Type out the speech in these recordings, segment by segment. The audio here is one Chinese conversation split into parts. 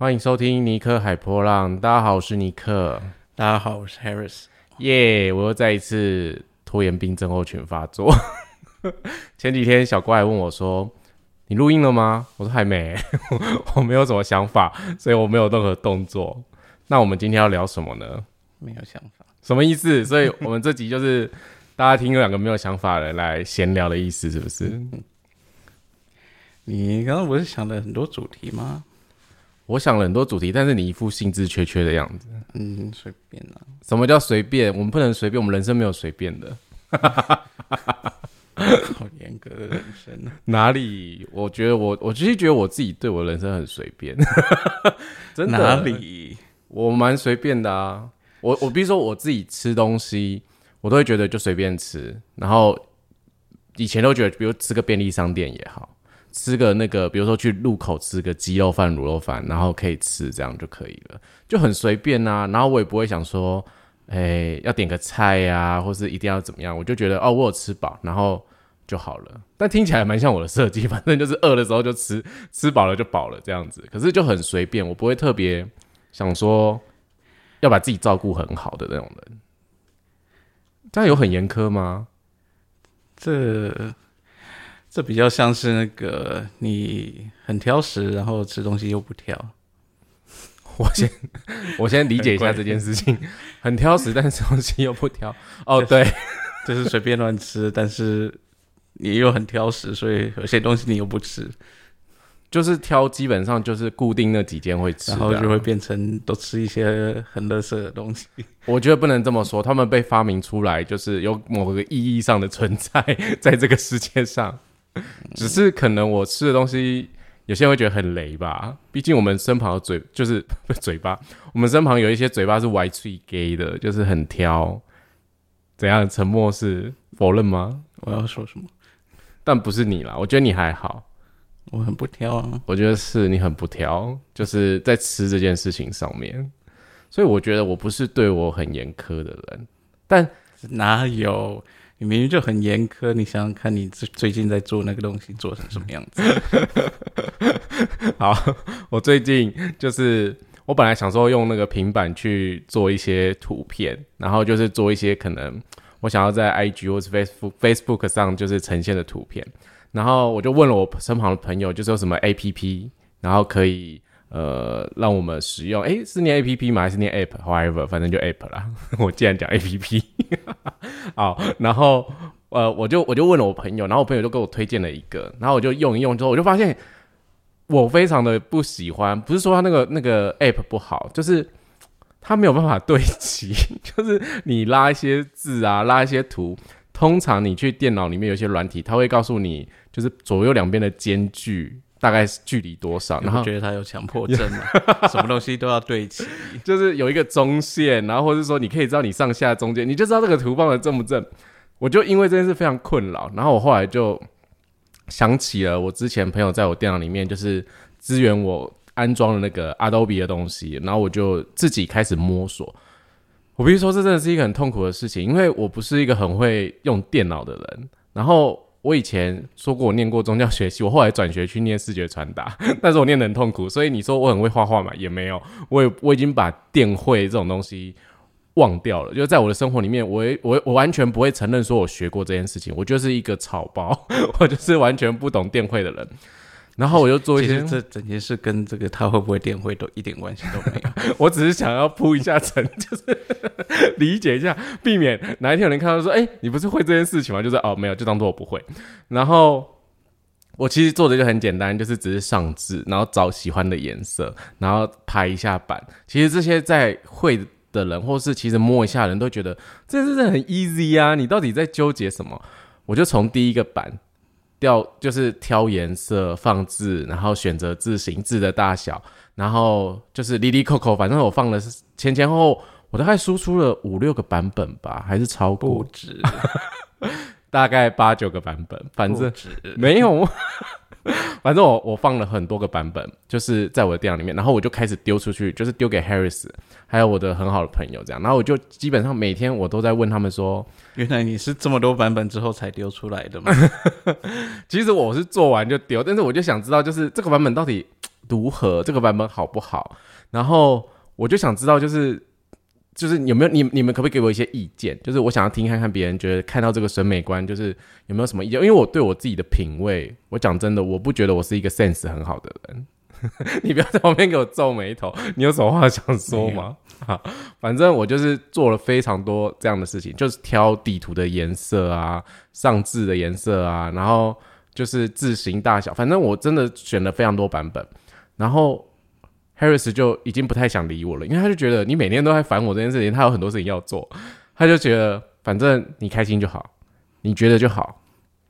欢迎收听尼克海波浪。大家好，我是尼克。大家好，我是 Harris。耶！我又再一次拖延病症候群发作。前几天小怪问我说：“你录音了吗？”我说：“还没，我没有什么想法，所以我没有任何动作。”那我们今天要聊什么呢？没有想法，什么意思？所以我们这集就是 大家听两个没有想法的人来闲聊的意思，是不是？你刚刚不是想了很多主题吗？我想了很多主题，但是你一副兴致缺缺的样子。嗯，随便啦。什么叫随便？我们不能随便，我们人生没有随便的。好严格的人生啊！哪里？我觉得我，我其实觉得我自己对我人生很随便。真的？哪里？我蛮随便的啊。我我比如说我自己吃东西，我都会觉得就随便吃。然后以前都觉得，比如吃个便利商店也好。吃个那个，比如说去路口吃个鸡肉饭、卤肉饭，然后可以吃，这样就可以了，就很随便啊。然后我也不会想说，哎，要点个菜呀，或是一定要怎么样，我就觉得哦，我有吃饱，然后就好了。但听起来蛮像我的设计，反正就是饿的时候就吃，吃饱了就饱了这样子。可是就很随便，我不会特别想说要把自己照顾很好的那种人。这样有很严苛吗？这。这比较像是那个你很挑食，然后吃东西又不挑。我先 我先理解一下这件事情，很挑食，但是东西又不挑。哦，对，就是随便乱吃，但是你又很挑食，所以有些东西你又不吃，就是挑基本上就是固定那几间会吃，然后就会变成都吃一些很垃圾的东西。我觉得不能这么说，他们被发明出来就是有某个意义上的存在在这个世界上。只是可能我吃的东西，有些人会觉得很雷吧。毕竟我们身旁的嘴就是 嘴巴，我们身旁有一些嘴巴是歪脆 gay 的，就是很挑。怎样？沉默是否认吗？我要说什么？但不是你啦，我觉得你还好。我很不挑啊。我觉得是你很不挑，就是在吃这件事情上面。所以我觉得我不是对我很严苛的人，但哪有？你明明就很严苛，你想想看，你最最近在做那个东西做成什么样子？好，我最近就是我本来想说用那个平板去做一些图片，然后就是做一些可能我想要在 IG 或是 Facebook Facebook 上就是呈现的图片，然后我就问了我身旁的朋友，就是有什么 APP，然后可以。呃，让我们使用，诶，是念 A P P 吗？还是念 App？However，反正就 App 啦。我既然讲 A P P，好，然后呃，我就我就问了我朋友，然后我朋友就给我推荐了一个，然后我就用一用之后，我就发现我非常的不喜欢，不是说它那个那个 App 不好，就是它没有办法对齐，就是你拉一些字啊，拉一些图，通常你去电脑里面有些软体，它会告诉你，就是左右两边的间距。大概是距离多少？然后觉得他有强迫症嘛？什么东西都要对齐，就是有一个中线，然后或者说你可以知道你上下中间，你就知道这个图放的正不正。我就因为这件事非常困扰，然后我后来就想起了我之前朋友在我电脑里面就是支援我安装的那个 Adobe 的东西，然后我就自己开始摸索。我必须说，这真的是一个很痛苦的事情，因为我不是一个很会用电脑的人，然后。我以前说过我念过宗教学系，我后来转学去念视觉传达，但是我念得很痛苦，所以你说我很会画画嘛，也没有，我也我已经把电绘这种东西忘掉了，就在我的生活里面，我我我完全不会承认说我学过这件事情，我就是一个草包，我就是完全不懂电绘的人。然后我就做一些，这整件事跟这个他会不会电会都一点关系都没有。我只是想要铺一下层，就是理解一下，避免哪一天有人看到说：“哎，你不是会这件事情吗？”就是哦，没有，就当做我不会。然后我其实做的就很简单，就是只是上字，然后找喜欢的颜色，然后拍一下板。其实这些在会的人，或是其实摸一下人都觉得这是很 easy 啊！你到底在纠结什么？我就从第一个版。调就是挑颜色、放置，然后选择字形、字的大小，然后就是离离扣扣，反正我放了前前后后，我大概输出了五六个版本吧，还是超不止，大概八九个版本，反正没有。反正我我放了很多个版本，就是在我的电脑里面，然后我就开始丢出去，就是丢给 Harris，还有我的很好的朋友这样，然后我就基本上每天我都在问他们说，原来你是这么多版本之后才丢出来的吗？其实我是做完就丢，但是我就想知道，就是这个版本到底 如何，这个版本好不好？然后我就想知道，就是就是有没有你你们可不可以给我一些意见？就是我想要听看看别人觉得看到这个审美观，就是有没有什么意见？因为我对我自己的品味，我讲真的，我不觉得我是一个 sense 很好的人。你不要在旁边给我皱眉头，你有什么话想说吗？好，反正我就是做了非常多这样的事情，就是挑地图的颜色啊，上字的颜色啊，然后就是字形大小，反正我真的选了非常多版本。然后 Harris 就已经不太想理我了，因为他就觉得你每天都在烦我这件事情，他有很多事情要做，他就觉得反正你开心就好，你觉得就好。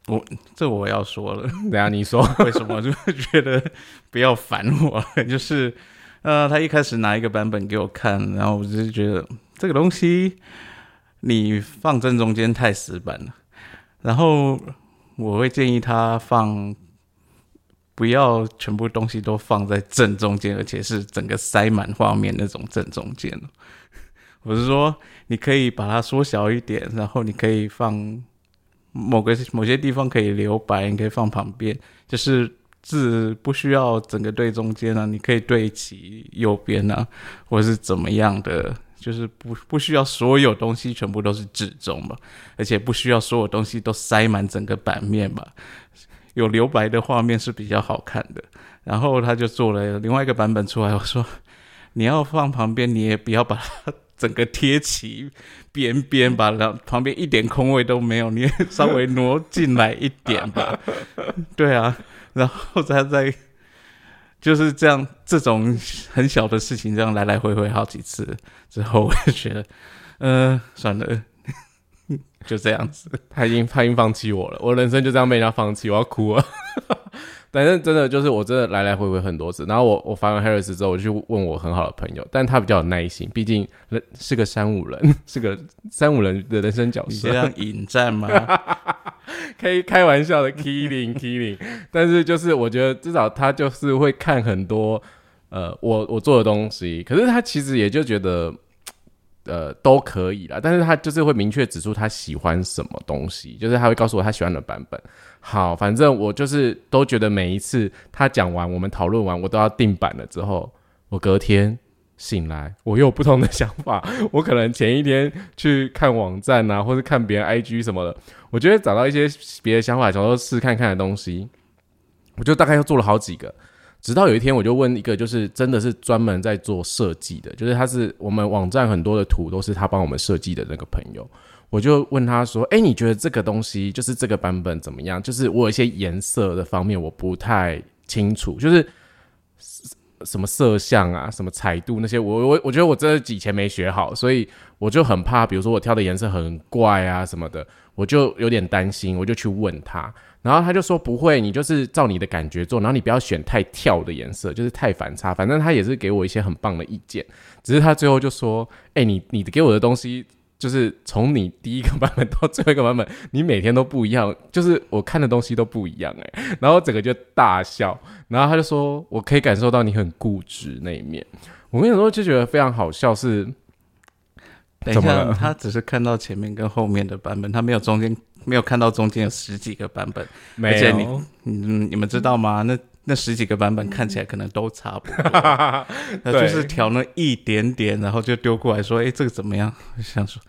我这我要说了，等下你说 为什么就觉得不要烦我？就是呃，他一开始拿一个版本给我看，然后我就觉得这个东西你放正中间太死板了，然后我会建议他放不要全部东西都放在正中间，而且是整个塞满画面那种正中间。我是说，你可以把它缩小一点，然后你可以放。某个某些地方可以留白，你可以放旁边，就是字不需要整个对中间啊，你可以对齐右边啊，或者是怎么样的，就是不不需要所有东西全部都是至中嘛，而且不需要所有东西都塞满整个版面吧，有留白的画面是比较好看的。然后他就做了另外一个版本出来，我说你要放旁边，你也不要把它。整个贴齐边边吧，然后旁边一点空位都没有，你也稍微挪进来一点吧。对啊，然后他在就是这样，这种很小的事情，这样来来回回好几次之后，我就觉得，嗯，算了，就这样子。他已经他已经放弃我了，我人生就这样被人家放弃，我要哭了。反正真的就是我真的来来回回很多次，然后我我发完 Harris 之后，我就去问我很好的朋友，但他比较有耐心，毕竟人是个三五人，是个三五人的人生角色。这样引战吗？可以开玩笑的，killing killing。但是就是我觉得至少他就是会看很多呃我我做的东西，可是他其实也就觉得呃都可以啦，但是他就是会明确指出他喜欢什么东西，就是他会告诉我他喜欢的版本。好，反正我就是都觉得每一次他讲完，我们讨论完，我都要定版了之后，我隔天醒来，我又有不同的想法。我可能前一天去看网站啊，或者看别人 IG 什么的，我觉得找到一些别的想法，想说试看看的东西，我就大概又做了好几个。直到有一天，我就问一个，就是真的是专门在做设计的，就是他是我们网站很多的图都是他帮我们设计的那个朋友。我就问他说：“哎，你觉得这个东西就是这个版本怎么样？就是我有一些颜色的方面我不太清楚，就是什么色相啊、什么彩度那些，我我我觉得我这以前没学好，所以我就很怕，比如说我挑的颜色很怪啊什么的，我就有点担心，我就去问他，然后他就说不会，你就是照你的感觉做，然后你不要选太跳的颜色，就是太反差。反正他也是给我一些很棒的意见，只是他最后就说：哎，你你给我的东西。”就是从你第一个版本到最后一个版本，你每天都不一样，就是我看的东西都不一样哎，然后整个就大笑，然后他就说，我可以感受到你很固执那一面。我跟你说，就觉得非常好笑，是，等一下，他只是看到前面跟后面的版本，他没有中间，没有看到中间有十几个版本，而且你，嗯，你们知道吗？那那十几个版本看起来可能都差不多，那就是调那一点点，然后就丢过来说：“哎，这个怎么样？”我想说，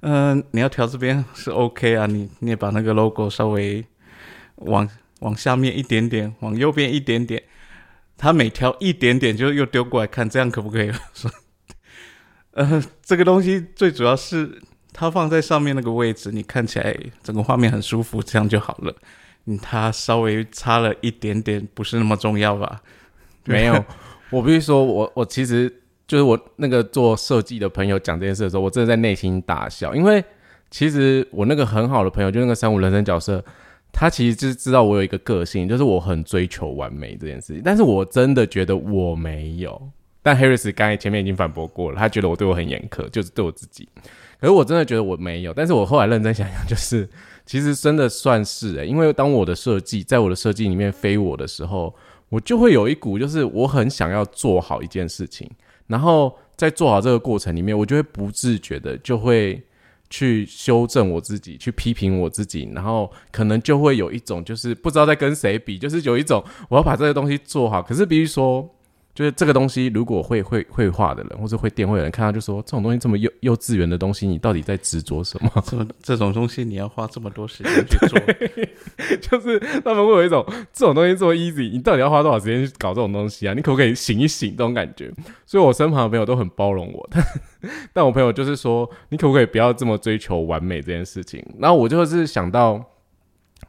嗯，你要调这边是 OK 啊，你你也把那个 logo 稍微往往下面一点点，往右边一点点，他每调一点点就又丢过来看，这样可不可以？说，呃，这个东西最主要是它放在上面那个位置，你看起来整个画面很舒服，这样就好了。嗯，它稍微差了一点点，不是那么重要吧？没有，我必须说，我我其实就是我那个做设计的朋友讲这件事的时候，我真的在内心大笑，因为其实我那个很好的朋友，就那个三五人生角色，他其实就是知道我有一个个性，就是我很追求完美这件事情，但是我真的觉得我没有。但 Harris 刚才前面已经反驳过了，他觉得我对我很严苛，就是对我自己。可是我真的觉得我没有，但是我后来认真想想，就是。其实真的算是诶，因为当我的设计在我的设计里面飞我的时候，我就会有一股就是我很想要做好一件事情，然后在做好这个过程里面，我就会不自觉的就会去修正我自己，去批评我自己，然后可能就会有一种就是不知道在跟谁比，就是有一种我要把这个东西做好，可是比如说。就是这个东西，如果会会绘画的人，或者会电绘的人看到，就说这种东西这么幼幼稚园的东西，你到底在执着什么？这么这种东西你要花这么多时间去做，就是他们会有一种这种东西做 easy，你到底要花多少时间去搞这种东西啊？你可不可以醒一醒这种感觉？所以我身旁的朋友都很包容我，但但我朋友就是说，你可不可以不要这么追求完美这件事情？然后我就是想到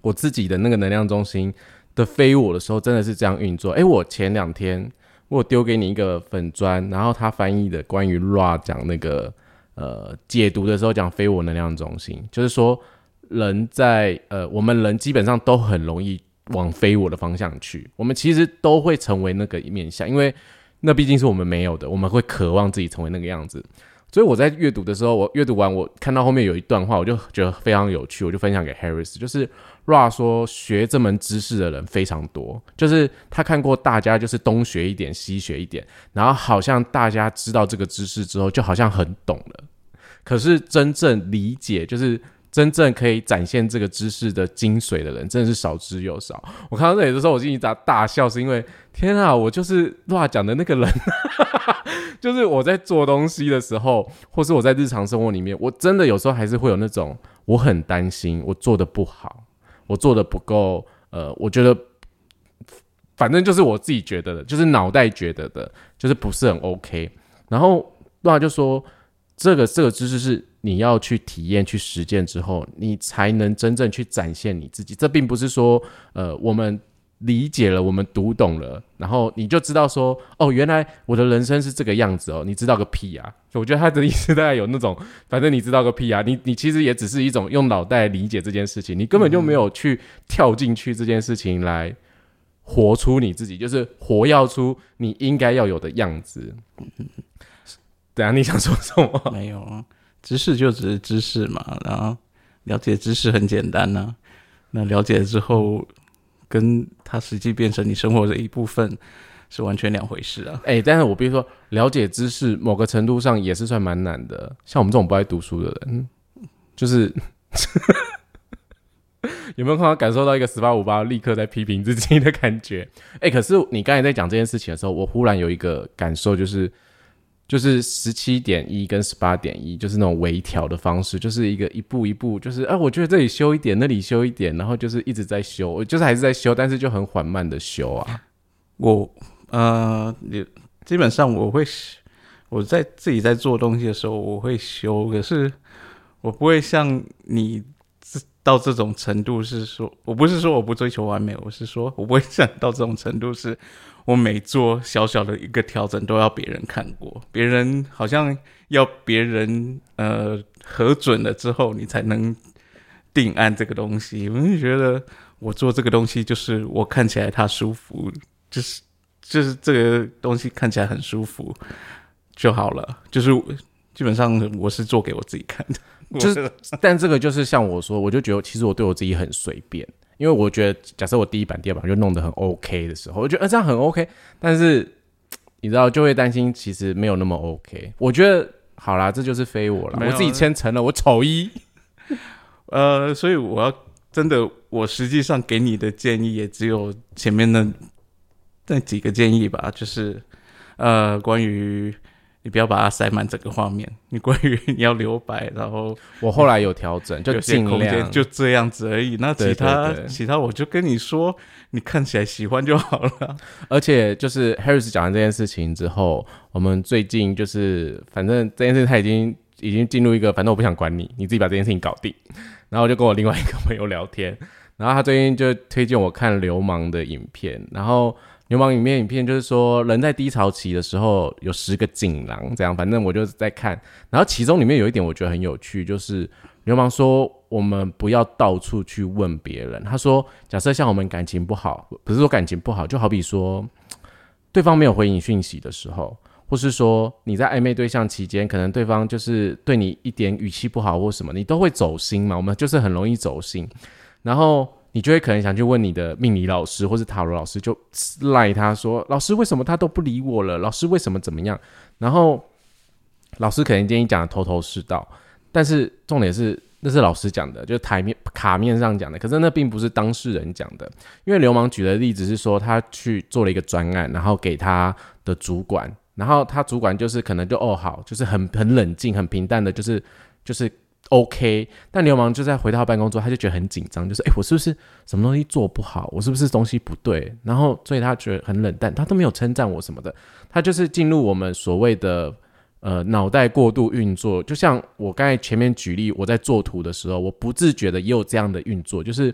我自己的那个能量中心的非我的时候，真的是这样运作。诶，我前两天。我丢给你一个粉砖，然后他翻译的关于 Ra 讲那个呃解读的时候讲非我能量中心，就是说人在呃我们人基本上都很容易往非我的方向去，我们其实都会成为那个面相，因为那毕竟是我们没有的，我们会渴望自己成为那个样子。所以我在阅读的时候，我阅读完我看到后面有一段话，我就觉得非常有趣，我就分享给 Harris，就是。Ra 说，学这门知识的人非常多，就是他看过大家就是东学一点西学一点，然后好像大家知道这个知识之后，就好像很懂了。可是真正理解，就是真正可以展现这个知识的精髓的人，真的是少之又少。我看到这里的时候，我心里大大笑，是因为天啊，我就是 Ra 讲的那个人，就是我在做东西的时候，或是我在日常生活里面，我真的有时候还是会有那种我很担心我做的不好。我做的不够，呃，我觉得，反正就是我自己觉得的，就是脑袋觉得的，就是不是很 OK。然后那就说，这个这个知识是你要去体验、去实践之后，你才能真正去展现你自己。这并不是说，呃，我们。理解了，我们读懂了，然后你就知道说，哦，原来我的人生是这个样子哦。你知道个屁啊！我觉得他的意思大概有那种，反正你知道个屁啊！你 你其实也只是一种用脑袋理解这件事情，你根本就没有去跳进去这件事情来活出你自己，就是活要出你应该要有的样子。对啊，你想说什么？没有啊，知识就只是知识嘛，然后了解知识很简单呐。那了解之后。跟它实际变成你生活的一部分是完全两回事啊！哎，但是我比如说了解知识，某个程度上也是算蛮难的。像我们这种不爱读书的人，就是 有没有看到感受到一个十八五八立刻在批评自己的感觉？哎，可是你刚才在讲这件事情的时候，我忽然有一个感受，就是。就是十七点一跟十八点一，就是那种微调的方式，就是一个一步一步，就是啊，我觉得这里修一点，那里修一点，然后就是一直在修，就是还是在修，但是就很缓慢的修啊。我呃，你基本上我会我在自己在做东西的时候，我会修，可是我不会像你到这种程度，是说我不是说我不追求完美，我是说我不会像到这种程度是。我每做小小的一个调整都要别人看过，别人好像要别人呃核准了之后，你才能定案这个东西。我就觉得我做这个东西就是我看起来它舒服，就是就是这个东西看起来很舒服就好了。就是基本上我是做给我自己看的，就是，但这个就是像我说，我就觉得其实我对我自己很随便。因为我觉得，假设我第一版、第二版就弄得很 OK 的时候，我觉得这样很 OK。但是你知道，就会担心其实没有那么 OK。我觉得好啦，这就是非我了，我自己签成了，我丑一。呃，所以我要真的，我实际上给你的建议也只有前面那那几个建议吧，就是呃，关于。你不要把它塞满整个画面。你关于你要留白，然后我后来有调整，就尽量就这样子而已。那其他其他我就跟你说，你看起来喜欢就好了。而且就是 Harris 讲完这件事情之后，我们最近就是反正这件事他已经已经进入一个，反正我不想管你，你自己把这件事情搞定。然后我就跟我另外一个朋友聊天，然后他最近就推荐我看流氓的影片，然后。流氓影片影片就是说，人在低潮期的时候有十个锦囊，这样反正我就在看。然后其中里面有一点我觉得很有趣，就是流氓说我们不要到处去问别人。他说，假设像我们感情不好，不是说感情不好，就好比说对方没有回你讯息的时候，或是说你在暧昧对象期间，可能对方就是对你一点语气不好或什么，你都会走心嘛。我们就是很容易走心，然后。你就会可能想去问你的命理老师或是塔罗老师，就赖他说：“老师为什么他都不理我了？老师为什么怎么样？”然后老师可能建议讲的头头是道，但是重点是那是老师讲的，就是台面卡面上讲的，可是那并不是当事人讲的。因为流氓举的例子是说，他去做了一个专案，然后给他的主管，然后他主管就是可能就哦好，就是很很冷静、很平淡的，就是就是 OK。但流氓就在回到办公桌，他就觉得很紧张，就是哎，我是不是什么东西做不好？我是不是东西不对？然后所以他觉得很冷淡，他都没有称赞我什么的。他就是进入我们所谓的呃脑袋过度运作，就像我刚才前面举例，我在做图的时候，我不自觉的也有这样的运作，就是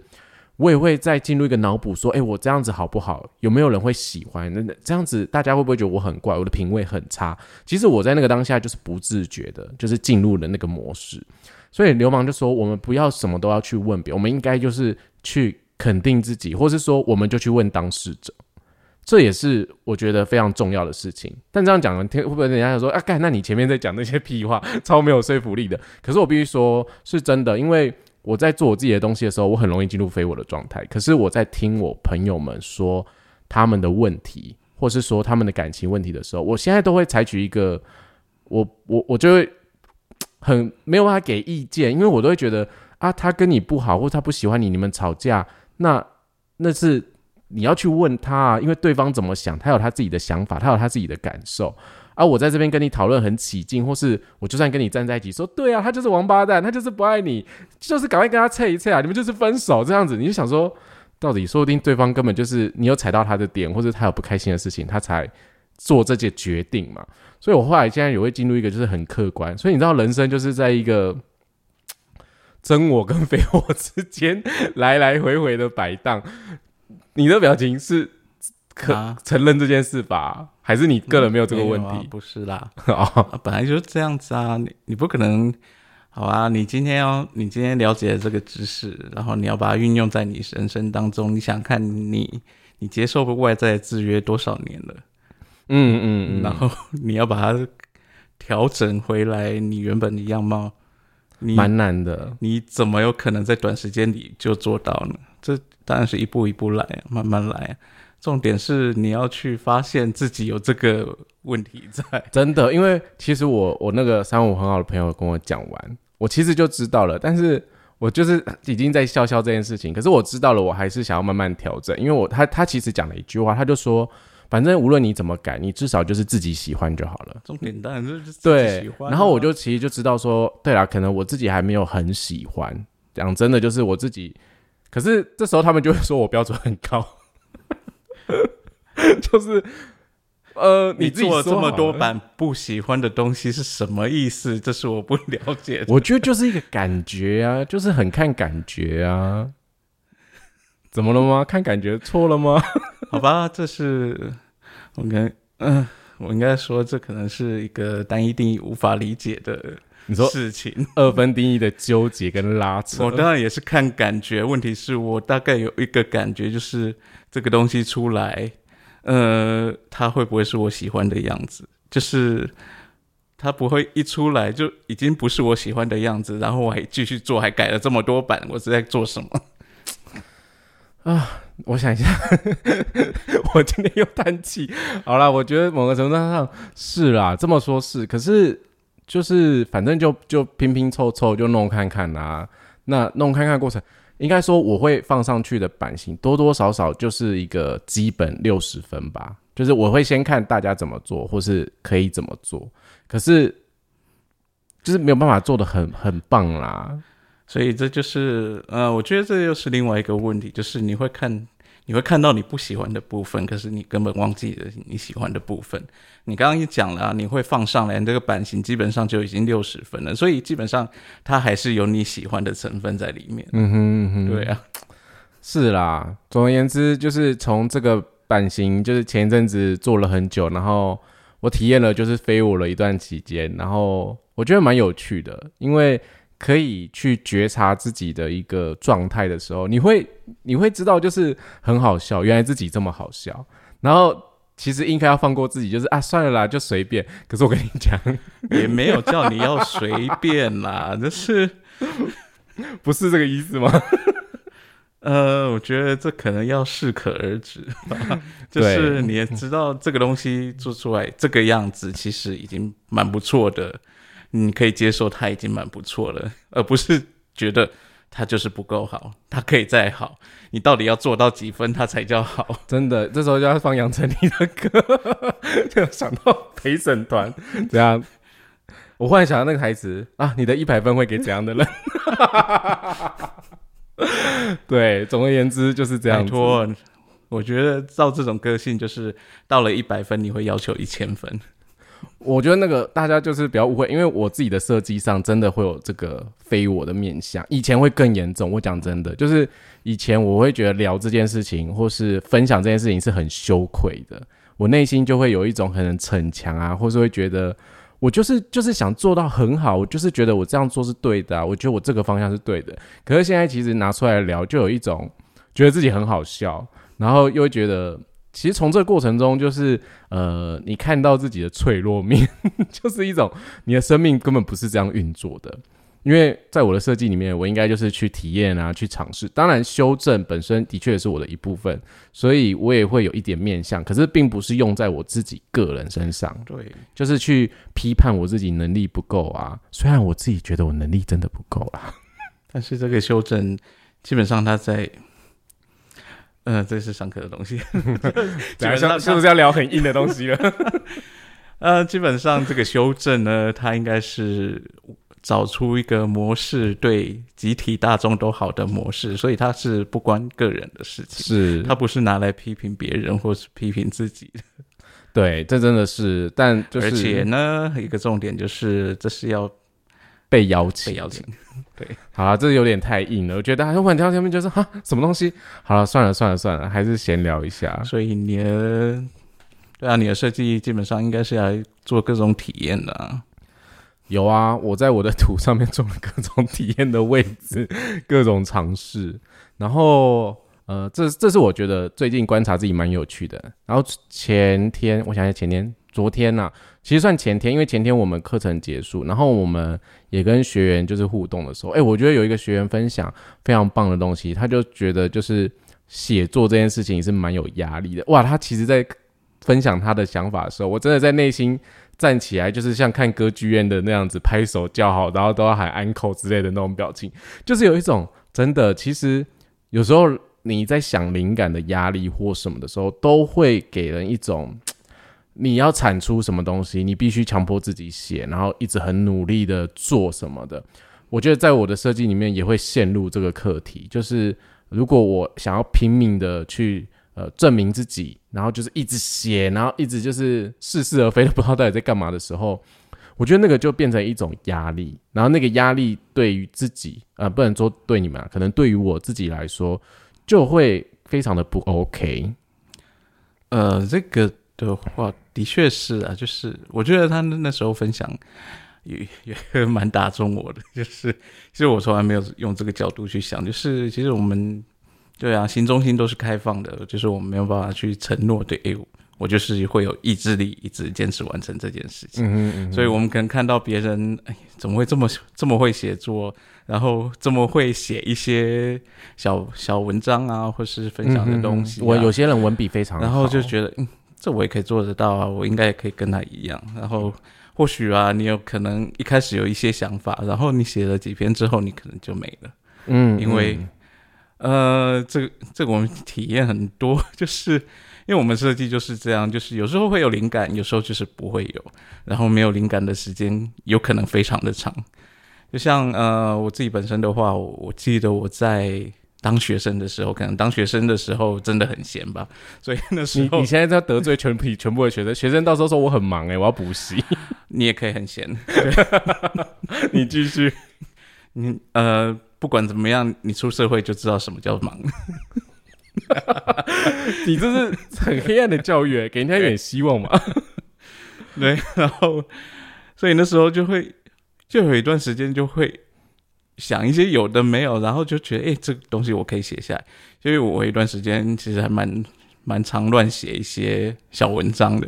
我也会再进入一个脑补，说，哎，我这样子好不好？有没有人会喜欢？那这样子大家会不会觉得我很怪？我的品味很差？其实我在那个当下就是不自觉的，就是进入了那个模式。所以流氓就说，我们不要什么都要去问别人，我们应该就是去肯定自己，或是说，我们就去问当事者。这也是我觉得非常重要的事情，但这样讲，听会不会人家说啊？干，那你前面在讲那些屁话，超没有说服力的。可是我必须说，是真的，因为我在做我自己的东西的时候，我很容易进入非我的状态。可是我在听我朋友们说他们的问题，或是说他们的感情问题的时候，我现在都会采取一个，我我我就会很没有办法给意见，因为我都会觉得啊，他跟你不好，或他不喜欢你，你们吵架，那那是。你要去问他，因为对方怎么想，他有他自己的想法，他有他自己的感受。而我在这边跟你讨论很起劲，或是我就算跟你站在一起说，对啊，他就是王八蛋，他就是不爱你，就是赶快跟他测一测啊，你们就是分手这样子。你就想说，到底说不定对方根本就是你有踩到他的点，或者他有不开心的事情，他才做这些决定嘛。所以我后来现在也会进入一个就是很客观，所以你知道人生就是在一个 真我跟 非我之间来来回回的摆荡。你的表情是可承认这件事吧？还是你个人没有这个问题？不是啦，本来就是这样子啊。你你不可能，好啊。你今天要你今天了解这个知识，然后你要把它运用在你人生当中。你想看你你接受外在制约多少年了？嗯嗯嗯。然后你要把它调整回来，你原本的样貌，蛮难的。你怎么有可能在短时间里就做到呢？这当然是一步一步来，慢慢来。重点是你要去发现自己有这个问题在。真的，因为其实我我那个三五很好的朋友跟我讲完，我其实就知道了。但是我就是已经在笑笑这件事情。可是我知道了，我还是想要慢慢调整。因为我他他其实讲了一句话，他就说，反正无论你怎么改，你至少就是自己喜欢就好了。重点当然是对。然后我就其实就知道说，对啦，可能我自己还没有很喜欢。讲真的，就是我自己。可是这时候他们就会说我标准很高，就是呃，你做了这么多版不喜欢的东西是什么意思？这是我不了解。我觉得就是一个感觉啊，就是很看感觉啊。怎么了吗？看感觉错了吗？好吧，这是我跟嗯，我应该说这可能是一个单一定义无法理解的。你说事情二分定义的纠结跟拉扯，我当然也是看感觉。问题是我大概有一个感觉，就是这个东西出来，呃，它会不会是我喜欢的样子？就是它不会一出来就已经不是我喜欢的样子，然后我还继续做，还改了这么多版，我是在做什么？啊，我想一下，我今天又叹气。好了，我觉得某个程度上是啦，这么说，是，可是。就是反正就就拼拼凑凑就弄看看啊，那弄看看过程，应该说我会放上去的版型多多少少就是一个基本六十分吧，就是我会先看大家怎么做或是可以怎么做，可是就是没有办法做的很很棒啦，所以这就是呃，我觉得这又是另外一个问题，就是你会看。你会看到你不喜欢的部分，可是你根本忘记了你喜欢的部分。你刚刚也讲了，啊你会放上来，这个版型基本上就已经六十分了，所以基本上它还是有你喜欢的成分在里面。嗯哼哼，对啊，是啦。总而言之，就是从这个版型，就是前一阵子做了很久，然后我体验了，就是飞舞了一段期间，然后我觉得蛮有趣的，因为。可以去觉察自己的一个状态的时候，你会你会知道，就是很好笑，原来自己这么好笑。然后其实应该要放过自己，就是啊，算了啦，就随便。可是我跟你讲，也没有叫你要随便啦，这是不是这个意思吗？呃，我觉得这可能要适可而止。就是你也知道，这个东西做出来这个样子，其实已经蛮不错的。你可以接受他已经蛮不错了，而不是觉得他就是不够好，他可以再好。你到底要做到几分，他才叫好？真的，这时候就要放杨丞琳的歌，就想到陪审团这样。我忽然想到那个台词啊，你的一百分会给怎样的人？对，总而言之就是这样。托，我觉得照这种个性，就是到了一百分，你会要求一千分。我觉得那个大家就是比较误会，因为我自己的设计上真的会有这个非我的面相，以前会更严重。我讲真的，就是以前我会觉得聊这件事情或是分享这件事情是很羞愧的，我内心就会有一种可能逞强啊，或是会觉得我就是 就是想做到很好，我就是觉得我这样做是对的，我觉得我这个方向是对的。可是现在其实拿出来聊，就有一种觉得自己很好笑，然后又会觉得。其实从这个过程中，就是呃，你看到自己的脆弱面，就是一种你的生命根本不是这样运作的。因为在我的设计里面，我应该就是去体验啊，去尝试。当然，修正本身的确也是我的一部分，所以我也会有一点面向，可是并不是用在我自己个人身上。对，就是去批判我自己能力不够啊。虽然我自己觉得我能力真的不够啦，但是这个修正基本上它在。嗯，这是上课的东西，基本上是不是要聊很硬的东西了？呃，基本上这个修正呢，它应该是找出一个模式，对集体大众都好的模式，所以它是不关个人的事情，是它不是拿来批评别人或是批评自己的。对，这真的是，但而且呢，一个重点就是这是要被邀请，被邀请。对，好了，这有点太硬了。我觉得很多玩家下面就是哈，什么东西？好了，算了算了算了，还是闲聊一下。所以你的，对啊，你的设计基本上应该是来做各种体验的。有啊，我在我的图上面做了各种体验的位置，各种尝试。然后，呃，这这是我觉得最近观察自己蛮有趣的。然后前天，我想想前天。昨天呐，其实算前天，因为前天我们课程结束，然后我们也跟学员就是互动的时候，哎，我觉得有一个学员分享非常棒的东西，他就觉得就是写作这件事情是蛮有压力的。哇，他其实在分享他的想法的时候，我真的在内心站起来，就是像看歌剧院的那样子拍手叫好，然后都要喊安口之类的那种表情，就是有一种真的，其实有时候你在想灵感的压力或什么的时候，都会给人一种。你要产出什么东西，你必须强迫自己写，然后一直很努力的做什么的。我觉得在我的设计里面也会陷入这个课题，就是如果我想要拼命的去呃证明自己，然后就是一直写，然后一直就是似是而非的不知道到底在干嘛的时候，我觉得那个就变成一种压力，然后那个压力对于自己呃不能说对你们，啊可能对于我自己来说就会非常的不 OK。呃，这个。的话，的确是啊，就是我觉得他那时候分享也也蛮打中我的，就是其实我从来没有用这个角度去想，就是其实我们对啊，新中心都是开放的，就是我们没有办法去承诺对，哎，我就是会有意志力一直坚持完成这件事情，嗯嗯，所以我们可能看到别人哎，怎么会这么这么会写作，然后这么会写一些小小文章啊，或是分享的东西，我有些人文笔非常，然后就觉得嗯。这我也可以做得到啊，我应该也可以跟他一样。然后或许啊，你有可能一开始有一些想法，然后你写了几篇之后，你可能就没了。嗯，因为呃，这个这个我们体验很多，就是因为我们设计就是这样，就是有时候会有灵感，有时候就是不会有。然后没有灵感的时间有可能非常的长。就像呃，我自己本身的话，我记得我在。当学生的时候，可能当学生的时候真的很闲吧，所以那时候你现在在得罪全体全部的学生，学生到时候说我很忙哎，我要补习，你也可以很闲，你继续，你呃不管怎么样，你出社会就知道什么叫忙，你这是很黑暗的教育，给人家一点希望嘛，对，然后所以那时候就会就有一段时间就会。想一些有的没有，然后就觉得哎，这个东西我可以写下来。因为我一段时间其实还蛮蛮常乱写一些小文章的，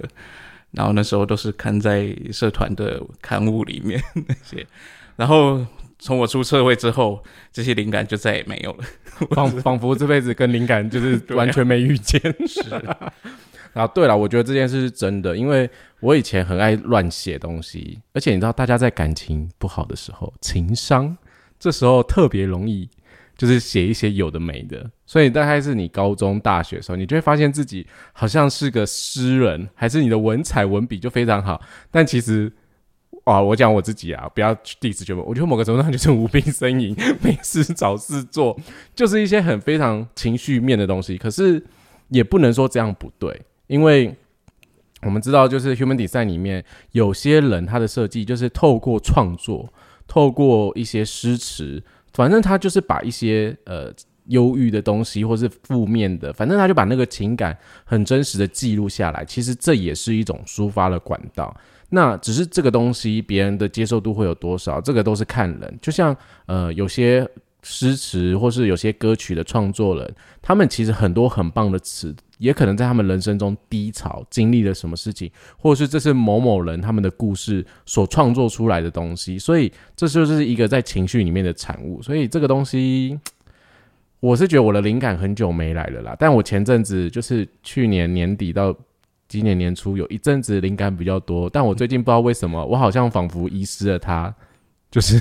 然后那时候都是看在社团的刊物里面那些。然后从我出社会之后，这些灵感就再也没有了，仿仿佛这辈子跟灵感就是完全没遇见。是，啊，对了，我觉得这件事是真的，因为我以前很爱乱写东西，而且你知道，大家在感情不好的时候，情商这时候特别容易，就是写一些有的没的。所以大概是你高中、大学的时候，你就会发现自己好像是个诗人，还是你的文采文笔就非常好，但其实。啊，我讲我自己啊，不要去 diss 就我觉得某个程度上就是无病呻吟，没事找事做，就是一些很非常情绪面的东西。可是也不能说这样不对，因为我们知道，就是 Human Design 里面有些人他的设计就是透过创作，透过一些诗词，反正他就是把一些呃忧郁的东西或是负面的，反正他就把那个情感很真实的记录下来。其实这也是一种抒发的管道。那只是这个东西，别人的接受度会有多少？这个都是看人。就像呃，有些诗词或是有些歌曲的创作人，他们其实很多很棒的词，也可能在他们人生中低潮经历了什么事情，或者是这是某某人他们的故事所创作出来的东西。所以这就是一个在情绪里面的产物。所以这个东西，我是觉得我的灵感很久没来了啦。但我前阵子就是去年年底到。今年年初有一阵子灵感比较多，但我最近不知道为什么，我好像仿佛遗失了它，就是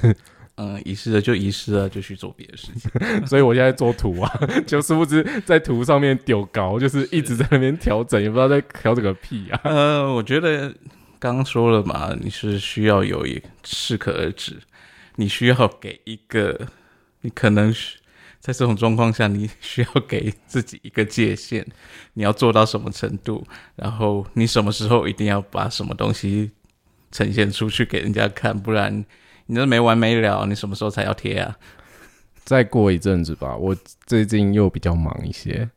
嗯，遗失了就遗失了，就去做别的事情。所以我现在做图啊，就是不知在图上面丢高，就是一直在那边调整，也不知道在调整个屁啊。呃，我觉得刚刚说了嘛，你是需要有一适可而止，你需要给一个，你可能是。在这种状况下，你需要给自己一个界限，你要做到什么程度，然后你什么时候一定要把什么东西呈现出去给人家看，不然你这没完没了，你什么时候才要贴啊？再过一阵子吧，我最近又比较忙一些。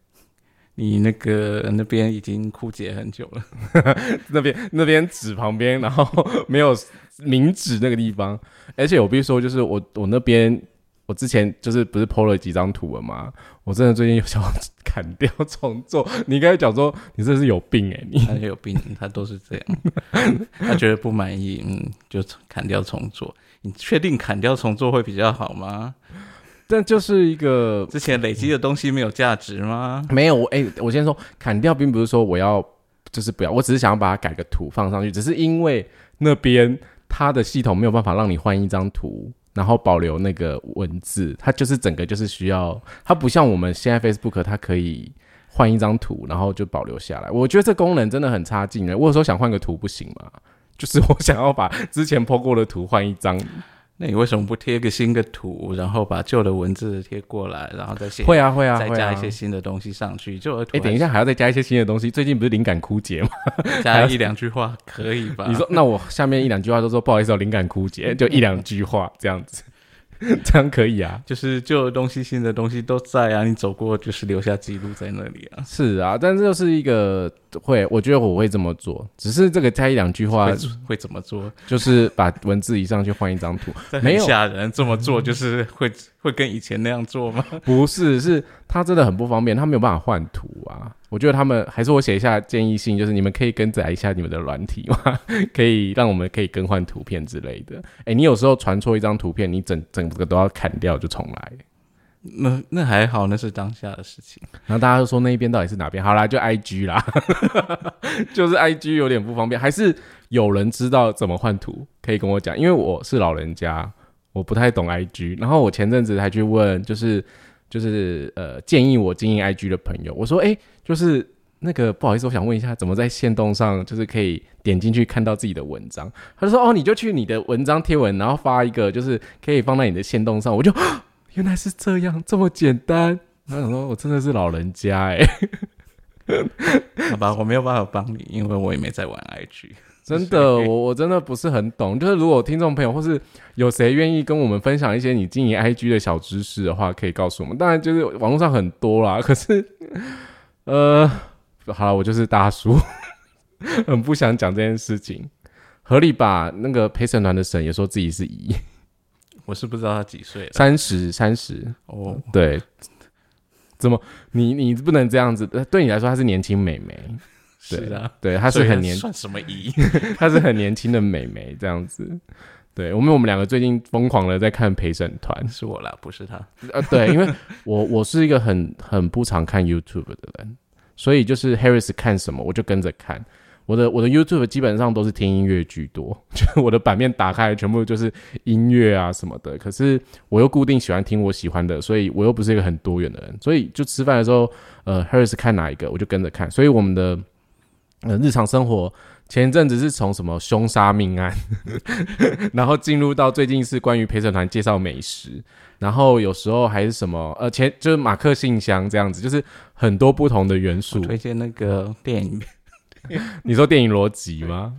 你那个那边已经枯竭很久了，那边那边纸旁边，然后没有名纸那个地方，而且我必须说，就是我我那边。我之前就是不是 PO 了几张图了吗？我真的最近有想砍掉重做。你刚才讲说你这是有病哎，你 他有病，他都是这样。他觉得不满意，嗯，就砍掉重做。你确定砍掉重做会比较好吗？但就是一个之前累积的东西没有价值吗？没有，我哎，我先说砍掉，并不是说我要就是不要，我只是想要把它改个图放上去，只是因为那边它的系统没有办法让你换一张图。然后保留那个文字，它就是整个就是需要，它不像我们现在 Facebook，它可以换一张图，然后就保留下来。我觉得这功能真的很差劲的。我有时候想换个图不行吗？就是我想要把之前 po 过的图换一张。那你为什么不贴个新的图，然后把旧的文字贴过来，然后再写？会啊会啊，再加一些新的东西上去。就哎，等一下还要再加一些新的东西。最近不是灵感枯竭吗？加一两句话可以吧？你说，那我下面一两句话都说不好意思，灵感枯竭，就一两句话这样子。这样可以啊，就是旧的东西、新的东西都在啊，你走过就是留下记录在那里啊。是啊，但这就是一个会，我觉得我会这么做，只是这个加一两句话会怎么做？就是把文字移上去换一张图，没有吓人。这么做就是会会跟以前那样做吗？不是，是他真的很不方便，他没有办法换图啊。我觉得他们还是我写一下建议信，就是你们可以更改一下你们的软体嘛，可以让我们可以更换图片之类的。哎，你有时候传错一张图片，你整整个都要砍掉就重来。那那还好，那是当下的事情。然后大家都说那一边到底是哪边？好啦，就 I G 啦，就是 I G 有点不方便，还是有人知道怎么换图可以跟我讲，因为我是老人家，我不太懂 I G。然后我前阵子还去问，就是就是呃建议我经营 I G 的朋友，我说哎。就是那个不好意思，我想问一下，怎么在线动上就是可以点进去看到自己的文章？他就说哦，你就去你的文章贴文，然后发一个，就是可以放在你的线动上。我就原来是这样，这么简单。他想说我真的是老人家哎，好吧，我没有办法帮你，因为我也没在玩 IG。真的，我我真的不是很懂。就是如果听众朋友或是有谁愿意跟我们分享一些你经营 IG 的小知识的话，可以告诉我们。当然，就是网络上很多啦，可是。呃，好了，我就是大叔，很不想讲这件事情。合理吧？那个陪审团的审也说自己是姨，我是不知道他几岁，三十，三十。哦，对，怎么你你不能这样子？对你来说，她是年轻美眉，是啊，对，她是很年算什么姨？她是很年轻的美眉，这样子。对我们，我们两个最近疯狂的在看陪审团，是我啦，不是他。呃，对，因为我我是一个很很不常看 YouTube 的人。所以就是 Harris 看什么我就跟着看。我的我的 YouTube 基本上都是听音乐居多，就我的版面打开全部就是音乐啊什么的。可是我又固定喜欢听我喜欢的，所以我又不是一个很多元的人。所以就吃饭的时候，呃，Harris 看哪一个我就跟着看。所以我们的呃日常生活前一阵子是从什么凶杀命案，然后进入到最近是关于陪审团介绍美食，然后有时候还是什么呃前就是马克信箱这样子，就是很多不同的元素。推荐那个电影。你说电影逻辑吗？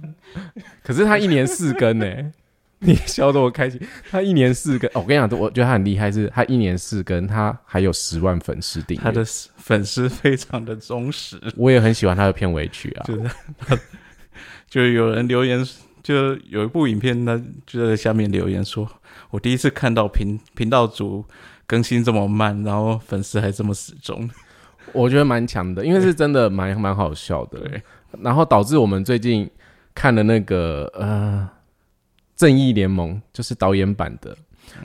可是他一年四更呢，你笑得我开心。他一年四更，哦，我跟你讲，我觉得他很厉害，是他一年四更，他还有十万粉丝订阅，他的粉丝非常的忠实。我也很喜欢他的片尾曲啊，就是 就有人留言，就有一部影片，他就在下面留言说：“我第一次看到频频道组更新这么慢，然后粉丝还这么死忠。”我觉得蛮强的，因为是真的蛮蛮好笑的。然后导致我们最近看了那个呃《正义联盟》就是导演版的，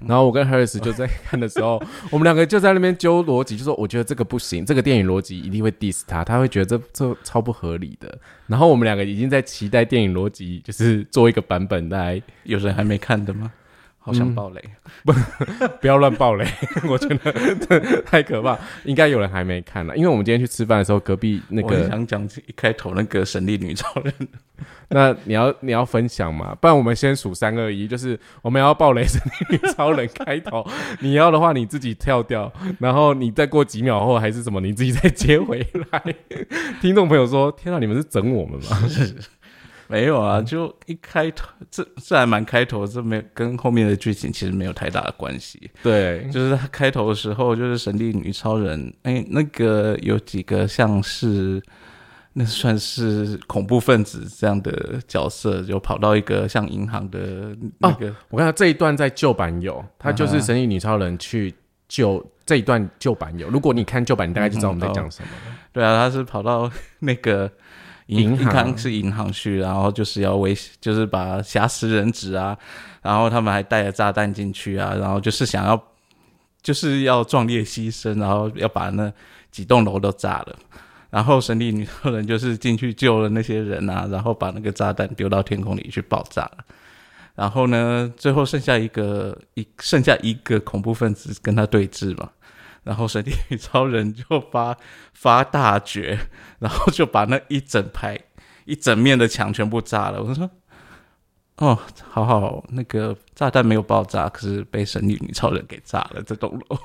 然后我跟 Harris 就在看的时候，我们两个就在那边揪逻辑，就说我觉得这个不行，这个电影逻辑一定会 diss 他，他会觉得这这超不合理的。然后我们两个已经在期待电影逻辑，就是做一个版本来，有人还没看的吗？好想爆雷，不 不要乱爆雷，我觉得 太可怕。应该有人还没看呢，因为我们今天去吃饭的时候，隔壁那个想讲一开头那个神力女超人，那你要你要分享嘛？不然我们先数三二一，就是我们要爆雷神力女超人开头，你要的话你自己跳掉，然后你再过几秒后还是什么，你自己再接回来。听众朋友说：“天啊，你们是整我们吗？” 没有啊，就一开头，这这还蛮开头，这没跟后面的剧情其实没有太大的关系。对，就是他开头的时候，就是神力女超人，哎，那个有几个像是那算是恐怖分子这样的角色，就跑到一个像银行的那个。我看到这一段在旧版有，他就是神力女超人去救这一段旧版有。如果你看旧版，你大概就知道我们在讲什么了。对啊，他是跑到那个。银行。是银行去，然后就是要威胁，就是把挟持人质啊，然后他们还带着炸弹进去啊，然后就是想要，就是要壮烈牺牲，然后要把那几栋楼都炸了，然后神力女超人就是进去救了那些人啊，然后把那个炸弹丢到天空里去爆炸了，然后呢，最后剩下一个一剩下一个恐怖分子跟他对峙嘛。然后神力女超人就发发大绝，然后就把那一整排、一整面的墙全部炸了。我说：“哦，好好，那个炸弹没有爆炸，可是被神力女超人给炸了这栋楼。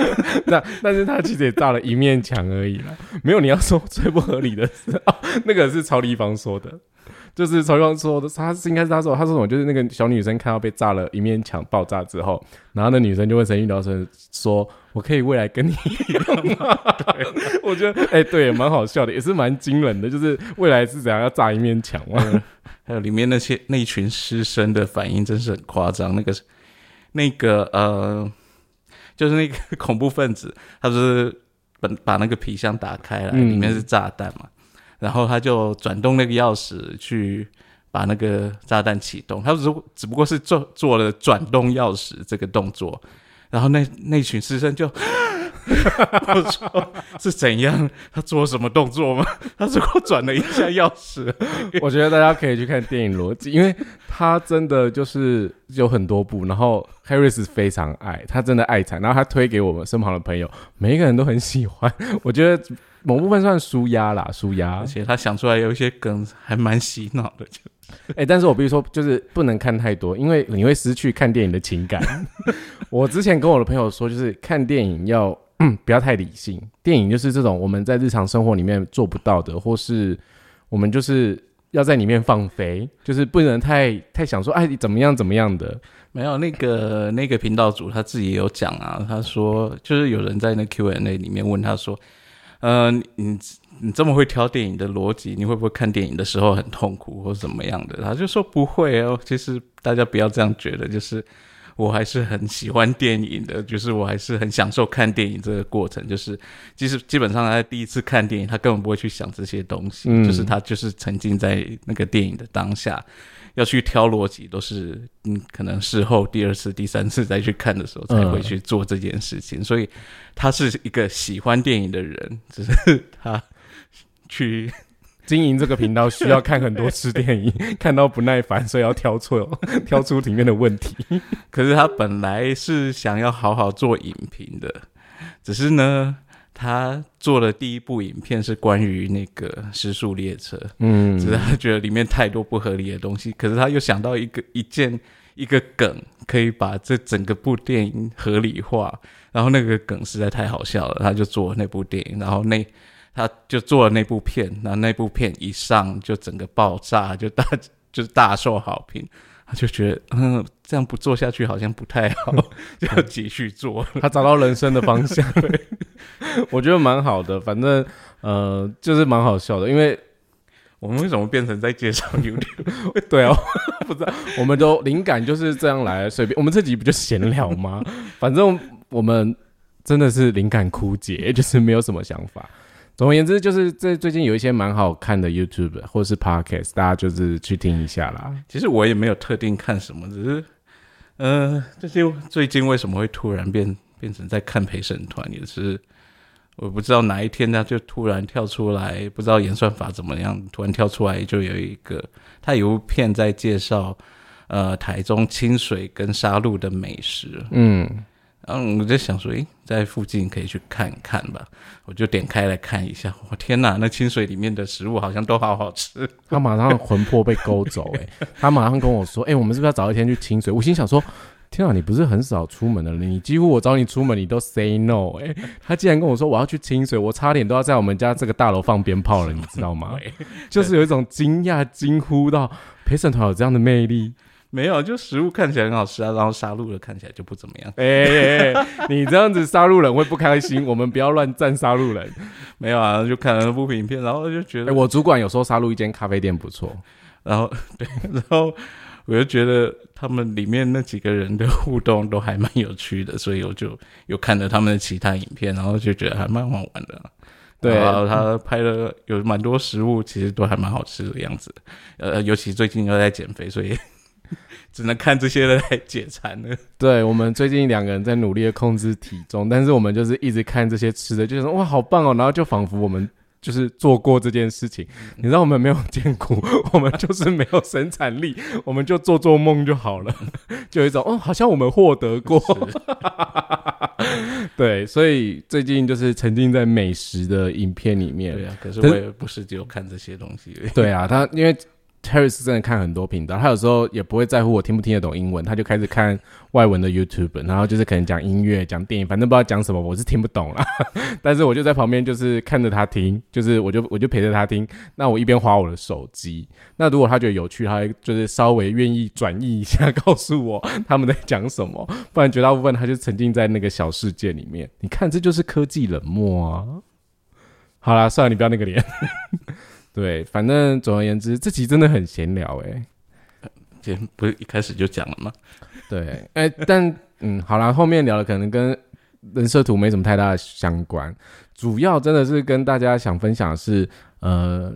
那但是他其实也炸了一面墙而已啦，没有你要说最不合理的是，哦，那个是曹立方说的。”就是曹光说的，他是应该是他说，他说什么？就是那个小女生看到被炸了一面墙爆炸之后，然后那女生就问神韵老师说：“我可以未来跟你 一样吗？”，我觉得哎，对，蛮好笑的，也是蛮惊人的。就是未来是怎样要炸一面墙吗？还有里面那些那一群师生的反应真是很夸张。那个那个呃，就是那个恐怖分子，他不是把把那个皮箱打开了，里面是炸弹嘛。然后他就转动那个钥匙去把那个炸弹启动，他只只不过是做做了转动钥匙这个动作，然后那那群师生就，我说是怎样？他做了什么动作吗？他只不过转了一下钥匙。我觉得大家可以去看电影逻辑，因为他真的就是有很多部，然后 Harris 非常爱他，真的爱惨，然后他推给我们身旁的朋友，每一个人都很喜欢。我觉得。某部分算舒压啦，舒压，而且他想出来有一些梗还蛮洗脑的，就哎，但是我必须说，就是不能看太多，因为你会失去看电影的情感。我之前跟我的朋友说，就是看电影要不要太理性，电影就是这种我们在日常生活里面做不到的，或是我们就是要在里面放飞，就是不能太太想说，哎，怎么样怎么样的。没有那个那个频道主他自己也有讲啊，他说就是有人在那 Q&A 里面问他说。呃，你你这么会挑电影的逻辑，你会不会看电影的时候很痛苦或者怎么样的？他就说不会哦。其实大家不要这样觉得，就是我还是很喜欢电影的，就是我还是很享受看电影这个过程。就是其实基本上他第一次看电影，他根本不会去想这些东西，就是他就是沉浸在那个电影的当下。要去挑逻辑，都是嗯，可能事后第二次、第三次再去看的时候才会去做这件事情。所以他是一个喜欢电影的人，只是他去经营这个频道需要看很多次电影，看到不耐烦，所以要挑错，挑出里面的问题。可是他本来是想要好好做影评的，只是呢，他做的第一部影片是关于那个时速列车，嗯只是他觉得里面太多不合理的东西，可是他又想到一个一件一个梗，可以把这整个部电影合理化，然后那个梗实在太好笑了，他就做了那部电影，然后那他就做了那部片，然后那部片一上就整个爆炸，就大就是大受好评。他就觉得，嗯，这样不做下去好像不太好，就继续做。他找到人生的方向，我觉得蛮好的。反正呃，就是蛮好笑的，因为我们为什么变成在介绍 YouTube？对哦，不知道，我们都灵感就是这样来，随便。我们这集不就闲聊吗？反正我们真的是灵感枯竭，就是没有什么想法。总而言之，就是这最近有一些蛮好看的 YouTube 或是 Podcast，大家就是去听一下啦。其实我也没有特定看什么，只是，呃，这些最近为什么会突然变变成在看陪审团，也是我不知道哪一天他就突然跳出来，不知道演算法怎么样，突然跳出来就有一个，他有一片在介绍，呃，台中清水跟沙鹿的美食，嗯，然后我就想说，诶，在附近可以去看看吧，我就点开来看一下，我天哪，那清水里面的食物好像都好好吃。他马上魂魄被勾走、欸，他马上跟我说，哎、我们是不是要找一天去清水？我心想说，天啊，你不是很少出门的人，你几乎我找你出门你都 say no，哎、他竟然跟我说我要去清水，我差点都要在我们家这个大楼放鞭炮了，你知道吗？就是有一种惊讶、惊呼到陪审团有这样的魅力。没有，就食物看起来很好吃啊，然后杀戮的看起来就不怎么样。哎、欸欸你这样子杀戮人会不开心，我们不要乱赞杀戮人。没有啊，就看了那部影片，然后就觉哎、得，我主管有说杀戮一间咖啡店不错，然后对，然后我就觉得他们里面那几个人的互动都还蛮有趣的，所以我就有看了他们的其他影片，然后就觉得还蛮好玩的啊、对然后他拍了有蛮多食物，其实都还蛮好吃的样子。呃，尤其最近又在减肥，所以 只能看这些来解馋了。对我们最近两个人在努力的控制体重，但是我们就是一直看这些吃的，就是说哇好棒哦，然后就仿佛我们就是做过这件事情。你知道我们没有艰苦，我们就是没有生产力，我们就做做梦就好了，就有一种哦好像我们获得过。对，所以最近就是沉浸在美食的影片里面。对啊，可是我也不是只有看这些东西。对啊，他因为 Terry 是真的看很多频道，他有时候也不会在乎我听不听得懂英文，他就开始看外文的 YouTube，然后就是可能讲音乐、讲电影，反正不知道讲什么，我是听不懂啦。但是我就在旁边就是看着他听，就是我就我就陪着他听，那我一边划我的手机。那如果他觉得有趣，他就是稍微愿意转译一下，告诉我他们在讲什么，不然绝大部分他就沉浸在那个小世界里面。你看，这就是科技冷漠啊。好啦，算了，你不要那个脸。对，反正总而言之，这集真的很闲聊哎、不是一开始就讲了吗？对，哎、但嗯，好啦，后面聊的可能跟人设图没什么太大的相关，主要真的是跟大家想分享的是，呃，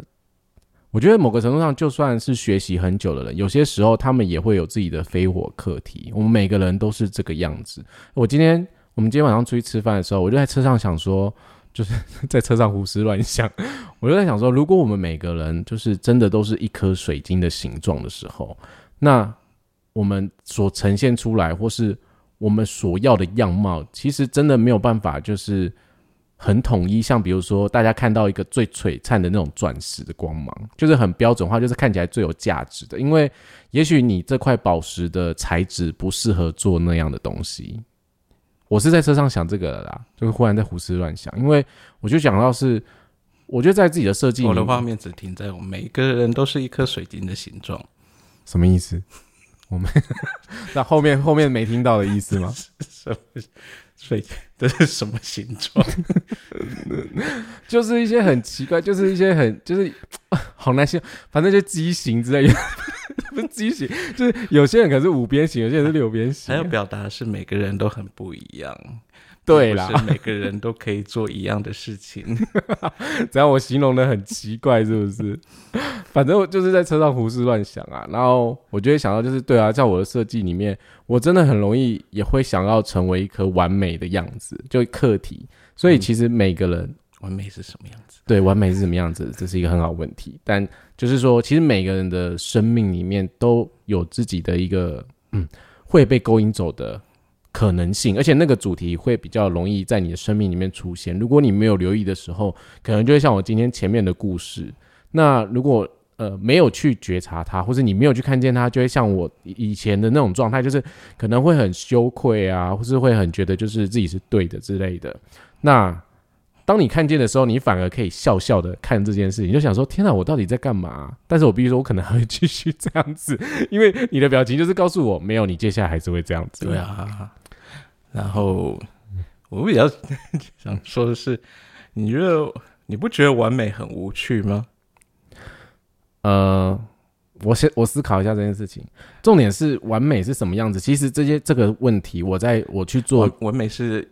我觉得某个程度上，就算是学习很久的人，有些时候他们也会有自己的非我课题。我们每个人都是这个样子。我今天我们今天晚上出去吃饭的时候，我就在车上想说，就是 在车上胡思乱想，我就在想说，如果我们每个人就是真的都是一颗水晶的形状的时候，那我们所呈现出来，或是我们所要的样貌，其实真的没有办法，就是很统一。像比如说，大家看到一个最璀璨的那种钻石的光芒，就是很标准化，就是看起来最有价值的。因为也许你这块宝石的材质不适合做那样的东西。我是在车上想这个的啦，就是忽然在胡思乱想，因为我就讲到是，我觉得在自己的设计里我的画面只停在我们每个人都是一颗水晶的形状，什么意思？我们 那后面后面没听到的意思吗？什么水这是什么形状？就是一些很奇怪，就是一些很就是 好难形容，反正就畸形之类的，不是畸形，就是有些人可能是五边形，有些人是六边形还要。表达的是每个人都很不一样。对啦不是每个人都可以做一样的事情。只要我形容的很奇怪，是不是？反正我就是在车上胡思乱想啊，然后我就会想到，就是对啊，在我的设计里面，我真的很容易也会想要成为一颗完美的样子，就课题。所以其实每个人，完美是什么样子？对，完美是什么样子？这是一个很好问题。但就是说，其实每个人的生命里面都有自己的一个嗯会被勾引走的可能性，而且那个主题会比较容易在你的生命里面出现。如果你没有留意的时候，可能就会像我今天前面的故事。那如果呃没有去觉察它，或者你没有去看见它，就会像我以前的那种状态，就是可能会很羞愧啊，或是会很觉得就是自己是对的之类的。那当你看见的时候，你反而可以笑笑的看这件事情，就想说：天哪，我到底在干嘛？但是我必须说，我可能还会继续这样子，因为你的表情就是告诉我，没有，你接下来还是会这样子。对啊。然后我比较 想说的是，你觉得你不觉得完美很无趣吗？呃，我先我思考一下这件事情。重点是完美是什么样子？其实这些这个问题，我在我去做完美是。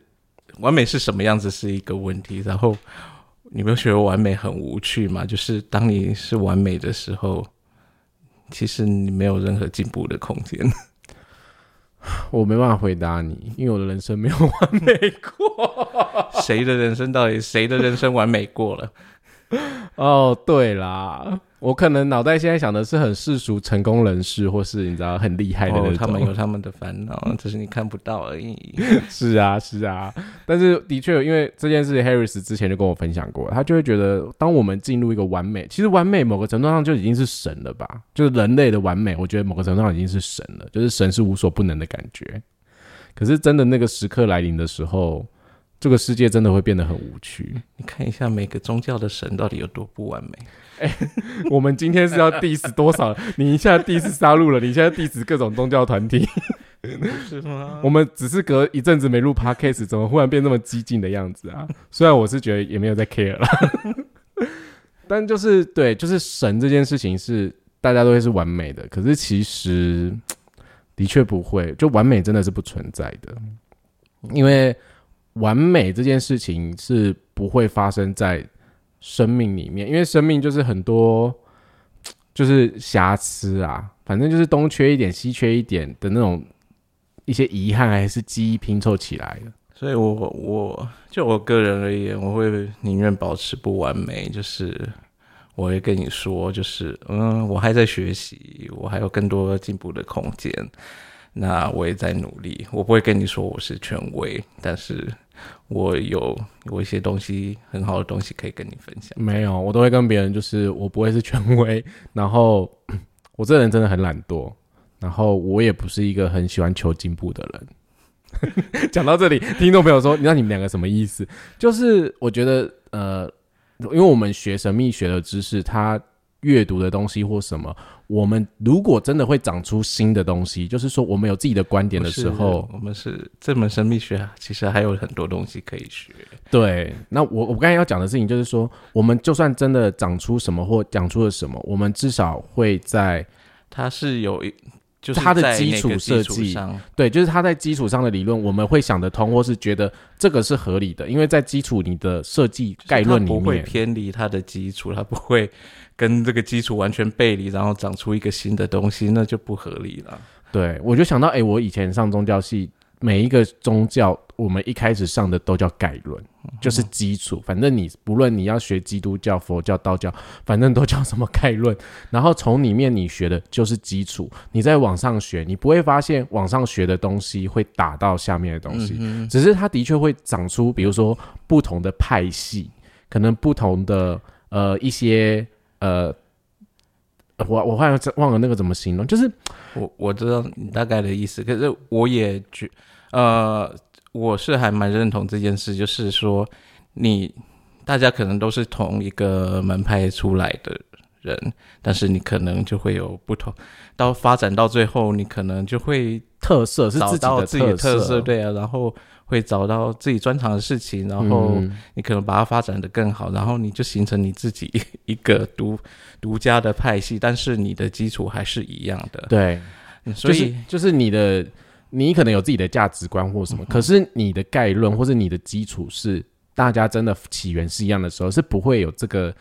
完美是什么样子是一个问题，然后你没有觉得完美很无趣吗？就是当你是完美的时候，其实你没有任何进步的空间。我没办法回答你，因为我的人生没有完美过。谁的人生到底谁的人生完美过了？哦，对啦。我可能脑袋现在想的是很世俗成功人士，或是你知道很厉害的那种。他们有他们的烦恼，只是你看不到而已。是啊，是啊。但是的确，因为这件事，Harris 之前就跟我分享过，他就会觉得，当我们进入一个完美，其实完美某个程度上就已经是神了吧？就是人类的完美，我觉得某个程度上已经是神了，就是神是无所不能的感觉。可是真的那个时刻来临的时候。这个世界真的会变得很无趣。你看一下每个宗教的神到底有多不完美。哎，我们今天是要 diss 多少？你一下 diss 杀戮了，你现在 diss 各种宗教团体，是吗？我们只是隔一阵子没录 podcast，怎么忽然变那么激进的样子啊？虽然我是觉得也没有在 care 了，但就是对，就是神这件事情是大家都会是完美的，可是其实的确不会，就完美真的是不存在的，因为。完美这件事情是不会发生在生命里面，因为生命就是很多就是瑕疵啊，反正就是东缺一点西缺一点的那种一些遗憾，还是记忆拼凑起来的。所以，我我就我个人而言，我会宁愿保持不完美，就是我会跟你说，就是嗯，我还在学习，我还有更多进步的空间。那我也在努力，我不会跟你说我是权威，但是我有有一些东西很好的东西可以跟你分享。没有，我都会跟别人，就是我不会是权威，然后我这人真的很懒惰，然后我也不是一个很喜欢求进步的人。讲到这里，听众朋友说，你知道你们两个什么意思？就是我觉得，呃，因为我们学神秘学的知识，它阅读的东西或什么。我们如果真的会长出新的东西，就是说我们有自己的观点的时候，我们是这门神秘学，其实还有很多东西可以学。对，那我我刚才要讲的事情就是说，我们就算真的长出什么或讲出了什么，我们至少会在它是有一，就是它的基础设计，对，就是它在基础上的理论，我们会想得通，或是觉得这个是合理的，因为在基础你的设计概论里面不会偏离它的基础，它不会。跟这个基础完全背离，然后长出一个新的东西，那就不合理了。对，我就想到，哎，我以前上宗教系，每一个宗教，我们一开始上的都叫概论，就是基础。反正你不论你要学基督教、佛教、道教，反正都叫什么概论。然后从里面你学的就是基础，你在网上学，你不会发现网上学的东西会打到下面的东西，只是它的确会长出，比如说不同的派系，可能不同的呃一些。呃，我我好像忘了那个怎么形容，就是我我知道你大概的意思，可是我也觉，呃，我是还蛮认同这件事，就是说你大家可能都是同一个门派出来的人，但是你可能就会有不同，到发展到最后，你可能就会特色是找到自己的特色，对啊，然后。会找到自己专长的事情，然后你可能把它发展的更好，然后你就形成你自己一个独独家的派系，但是你的基础还是一样的。对，所以就是你的，你可能有自己的价值观或什么，可是你的概论或者你的基础是大家真的起源是一样的时候，是不会有这个。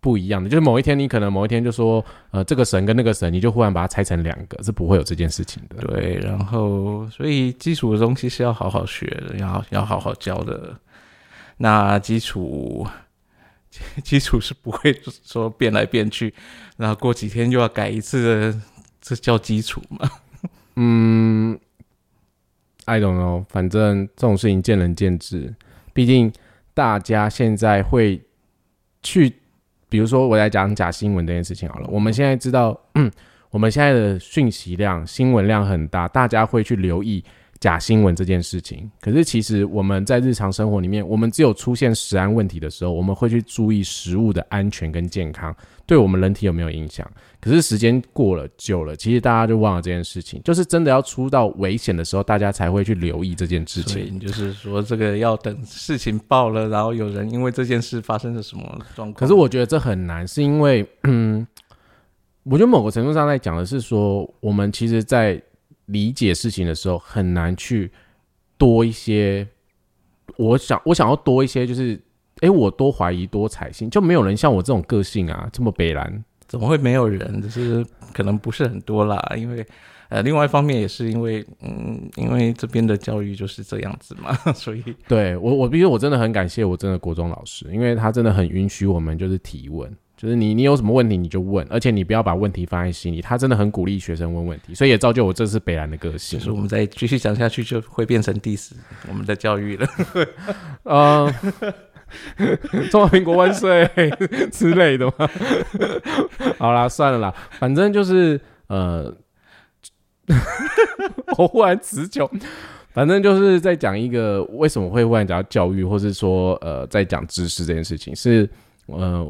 不一样的，就是某一天你可能某一天就说，呃，这个神跟那个神，你就忽然把它拆成两个，是不会有这件事情的。对，然后所以基础的东西是要好好学的，要要好好教的。那基础 基础是不会说变来变去，然后过几天又要改一次，这叫基础吗？嗯，I don't know，反正这种事情见仁见智。毕竟大家现在会去，比如说我在讲假新闻这件事情好了。我们现在知道，我们现在的讯息量、新闻量很大，大家会去留意。假新闻这件事情，可是其实我们在日常生活里面，我们只有出现食安问题的时候，我们会去注意食物的安全跟健康，对我们人体有没有影响。可是时间过了久了，其实大家就忘了这件事情，就是真的要出到危险的时候，大家才会去留意这件事情。就是说，这个要等事情爆了，然后有人因为这件事发生了什么状况。可是我觉得这很难，是因为，嗯，我觉得某个程度上在讲的是说，我们其实，在理解事情的时候很难去多一些，我想我想要多一些，就是哎，我多怀疑多采信，就没有人像我这种个性啊，这么北蓝，怎么会没有人？就是可能不是很多啦，因为呃，另外一方面也是因为嗯，因为这边的教育就是这样子嘛，所以对我我，比如我真的很感谢我真的国中老师，因为他真的很允许我们就是提问。就是你，你有什么问题你就问，而且你不要把问题放在心里。他真的很鼓励学生问问题，所以也造就我这次北兰的个性。就是我们再继续讲下去，就会变成第四我们的教育了。啊，中华民国万岁 之类的嘛？好啦，算了啦，反正就是呃，我忽然持久，反正就是在讲一个为什么会忽然讲到教育，或是说呃，在讲知识这件事情是呃。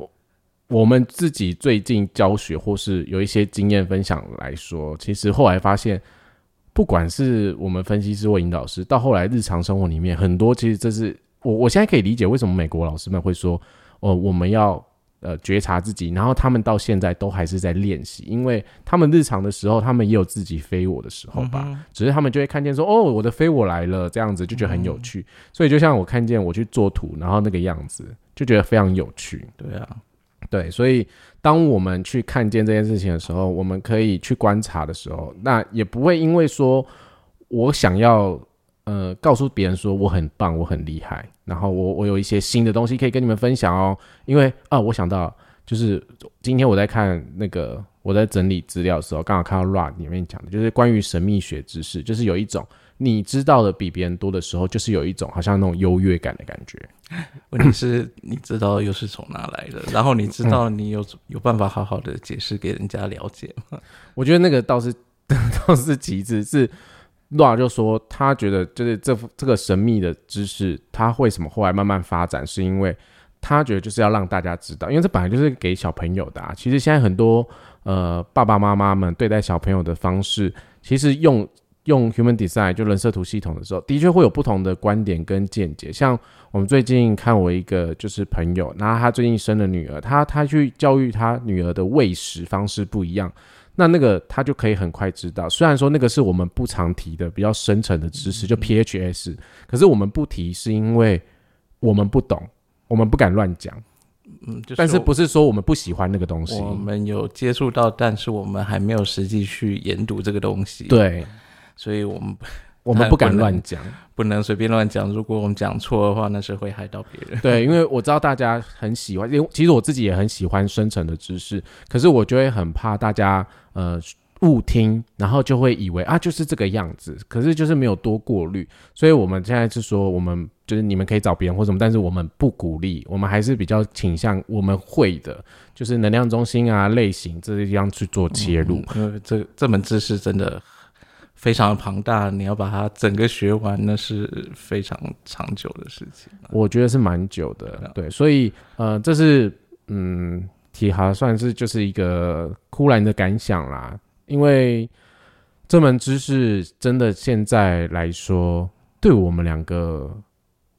我们自己最近教学或是有一些经验分享来说，其实后来发现，不管是我们分析师或引导师，到后来日常生活里面，很多其实这是我我现在可以理解为什么美国老师们会说，哦，我们要呃觉察自己，然后他们到现在都还是在练习，因为他们日常的时候，他们也有自己飞我的时候吧，只是他们就会看见说，哦，我的飞我来了，这样子就觉得很有趣，所以就像我看见我去做图，然后那个样子就觉得非常有趣，对啊。对，所以当我们去看见这件事情的时候，我们可以去观察的时候，那也不会因为说我想要呃告诉别人说我很棒，我很厉害，然后我我有一些新的东西可以跟你们分享哦。因为啊，我想到就是今天我在看那个我在整理资料的时候，刚好看到 Run 里面讲的，就是关于神秘学知识，就是有一种。你知道的比别人多的时候，就是有一种好像那种优越感的感觉。问题是你知道又是从哪来的？然后你知道你有有办法好好的解释给人家了解吗？我觉得那个倒是 倒是其次，是诺尔就说他觉得就是这这个神秘的知识，他为什么后来慢慢发展，是因为他觉得就是要让大家知道，因为这本来就是给小朋友的。啊。其实现在很多呃爸爸妈妈们对待小朋友的方式，其实用。用 Human Design 就人设图系统的时候，的确会有不同的观点跟见解。像我们最近看我一个就是朋友，然后他最近生了女儿，他他去教育他女儿的喂食方式不一样，那那个他就可以很快知道。虽然说那个是我们不常提的比较深层的知识，就 PHS，可是我们不提是因为我们不懂，我们不敢乱讲。嗯，就是但是不是说我们不喜欢那个东西？我们有接触到，但是我们还没有实际去研读这个东西。对。所以我们 我们不敢乱讲，不能随便乱讲。如果我们讲错的话，那是会害到别人。对，因为我知道大家很喜欢，因为其实我自己也很喜欢深层的知识，可是我就会很怕大家呃误听，然后就会以为啊就是这个样子，可是就是没有多过滤。所以我们现在是说，我们就是你们可以找别人或什么，但是我们不鼓励，我们还是比较倾向我们会的，就是能量中心啊类型这些地方去做切入。这这门知识真的。非常庞大，你要把它整个学完，那是非常长久的事情。我觉得是蛮久的，对，所以呃，这是嗯，体哈算是就是一个忽然的感想啦。因为这门知识真的现在来说，对我们两个，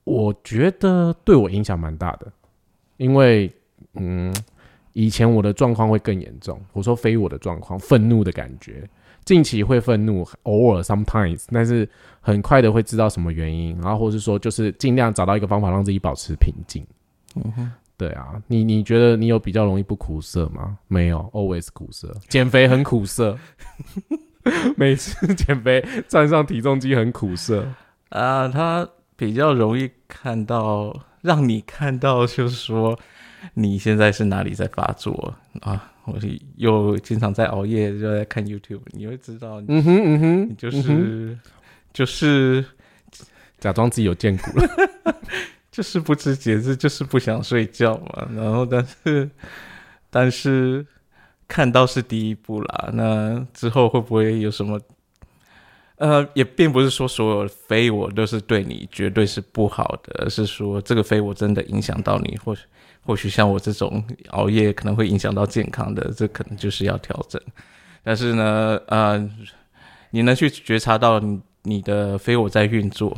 我觉得对我影响蛮大的。因为嗯，以前我的状况会更严重，我说非我的状况，愤怒的感觉。近期会愤怒，偶尔 sometimes，但是很快的会知道什么原因，然后或是说就是尽量找到一个方法让自己保持平静。嗯哼，对啊，你你觉得你有比较容易不苦涩吗？没有，always 苦涩。减肥很苦涩，每次减肥站上体重机很苦涩啊。他比较容易看到，让你看到就是说。你现在是哪里在发作啊？我是又经常在熬夜，就在看 YouTube，你会知道，嗯哼嗯哼，你就是、就是假装自己有见骨了。就是不知节制，就是不想睡觉嘛。然后，但是但是看到是第一步啦，那之后会不会有什么？呃，也并不是说所有非我都是对你绝对是不好的，而是说这个非我真的影响到你，或许或许像我这种熬夜可能会影响到健康的，这可能就是要调整。但是呢，呃，你能去觉察到你的非我在运作，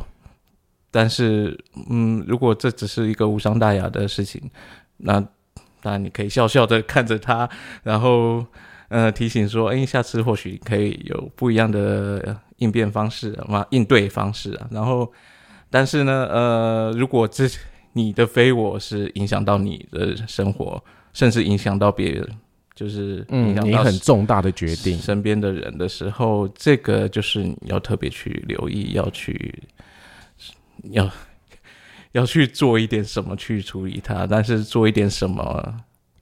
但是，嗯，如果这只是一个无伤大雅的事情，那那你可以笑笑的看着他，然后呃提醒说，哎，下次或许可以有不一样的应变方式嘛，应对方式啊。然后，但是呢，呃，如果这你的非我是影响到你的生活，甚至影响到别人，就是影嗯，你响到很重大的决定。身边的人的时候，这个就是你要特别去留意，要去要要去做一点什么去处理它，但是做一点什么，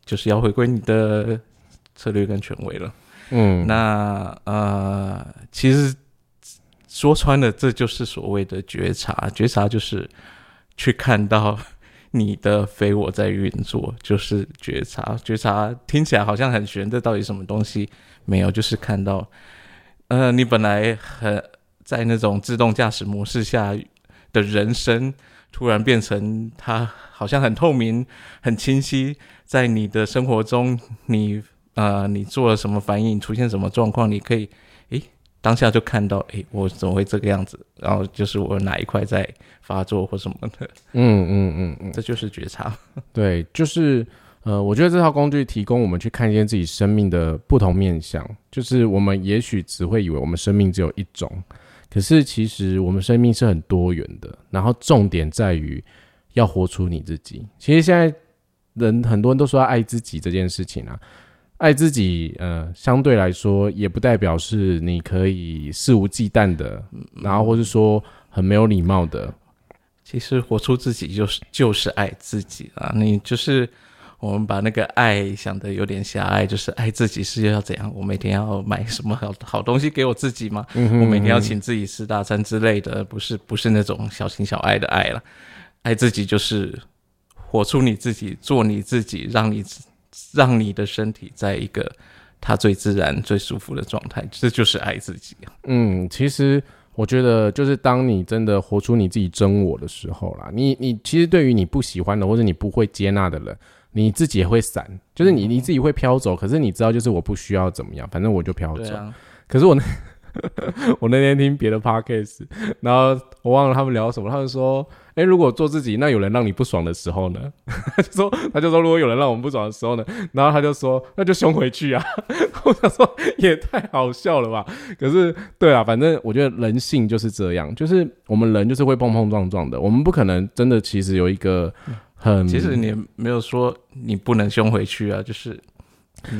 就是要回归你的策略跟权威了。嗯，那呃，其实说穿了，这就是所谓的觉察。觉察就是去看到你的非我在运作，就是觉察。觉察听起来好像很玄，这到底什么东西？没有，就是看到，呃，你本来很在那种自动驾驶模式下的人生，突然变成它好像很透明、很清晰，在你的生活中，你呃，你做了什么反应，出现什么状况，你可以，诶，当下就看到，诶，我怎么会这个样子？然后就是我哪一块在发作或什么的，嗯嗯嗯嗯，这就是觉察。对，就是呃，我觉得这套工具提供我们去看见自己生命的不同面相。就是我们也许只会以为我们生命只有一种，可是其实我们生命是很多元的。然后重点在于要活出你自己。其实现在人很多人都说要爱自己这件事情啊，爱自己，呃，相对来说也不代表是你可以肆无忌惮的，然后或是说很没有礼貌的。其实活出自己就是就是爱自己啊！你就是我们把那个爱想的有点狭隘，就是爱自己是要怎样？我每天要买什么好好东西给我自己吗？嗯我每天要请自己吃大餐之类的，不是不是那种小情小爱的爱了。爱自己就是活出你自己，做你自己，让你让你的身体在一个它最自然、最舒服的状态，这就是爱自己。嗯，其实我觉得，就是当你真的活出你自己真我的时候啦，你你其实对于你不喜欢的或者你不会接纳的人，你自己也会散，就是你你自己会飘走，可是你知道，就是我不需要怎么样，反正我就飘走。对啊，可是我那 我那天听别的 podcast，然后我忘了他们聊什么，他们说，哎、如果做自己，那有人让你不爽的时候呢？他就说，他就说，如果有人让我们不爽的时候呢，然后他就说，那就凶回去啊。我想说，也太好笑了吧？可是，对啊，反正我觉得人性就是这样，就是我们人就是会碰碰撞撞的，我们不可能真的其实有一个很，其实你没有说你不能凶回去啊，就是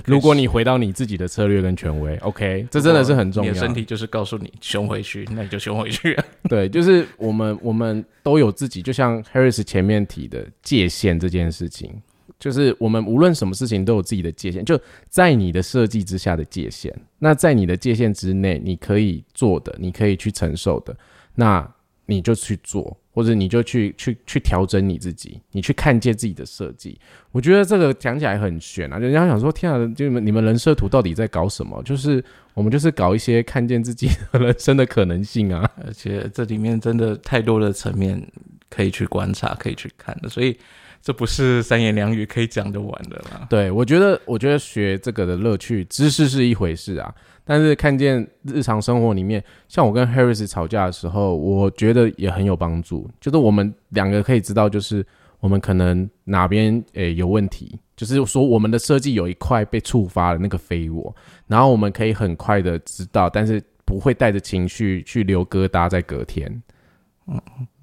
如果你回到你自己的策略跟权威，OK，这真的是很重要。你的身体就是告诉你凶回去，那你就凶回去啊。对，就是我们我们都有自己，就像 Harris 前面提的界限这件事情，就是我们无论什么事情都有自己的界限，就在你的设计之下的界限。那在你的界限之内，你可以做的，你可以去承受的，那你就去做，或者你就去去去调整你自己，你去看见自己的设计。我觉得这个讲起来很悬啊，人家想说，天啊，就你们你们人设图到底在搞什么？就是我们就是搞一些看见自己的人生的可能性啊。而且这里面真的太多的层面可以去观察，可以去看的，所以这不是三言两语可以讲得完的啦。对，我觉得，我觉得学这个的乐趣，知识是一回事啊，但是看见日常生活里面，像我跟 Harris 吵架的时候，我觉得也很有帮助。就是我们两个可以知道，就是我们可能哪边诶、有问题，就是说我们的设计有一块被触发了那个非我，然后我们可以很快的知道，但是不会带着情绪去留疙瘩在隔天。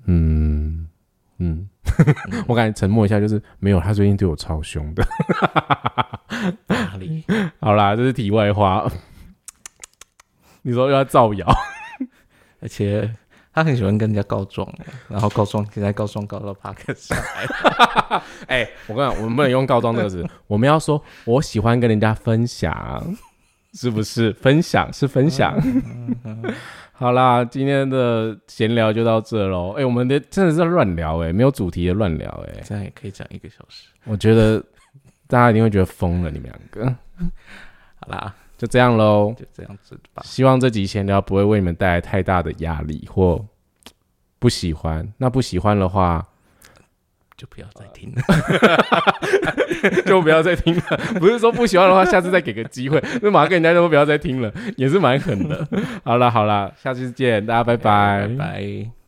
嗯嗯，我感觉沉默一下，就是没有，他最近对我超凶的。哪里？好啦，这是题外话。你说又要造谣？而且他很喜欢跟人家告状，然后告状，现在告状告到 r k 上来。哎、我跟你讲，我们不能用“告状”这个词，我们要说我喜欢跟人家分享，是不是？分享是分享。好啦，今天的闲聊就到这喽。哎、我们的真的是在乱聊哎、没有主题的乱聊哎。这样也可以讲一个小时。我觉得大家一定会觉得疯了，你们两个。好啦，就这样喽。就这样子吧。希望这集闲聊不会为你们带来太大的压力或不喜欢。那不喜欢的话，就不要再听了。就不要再听了。不是说不喜欢的话，下次再给个机会。那马上跟人家说不要再听了，也是蛮狠的。好了好了，下次见，大家拜拜拜。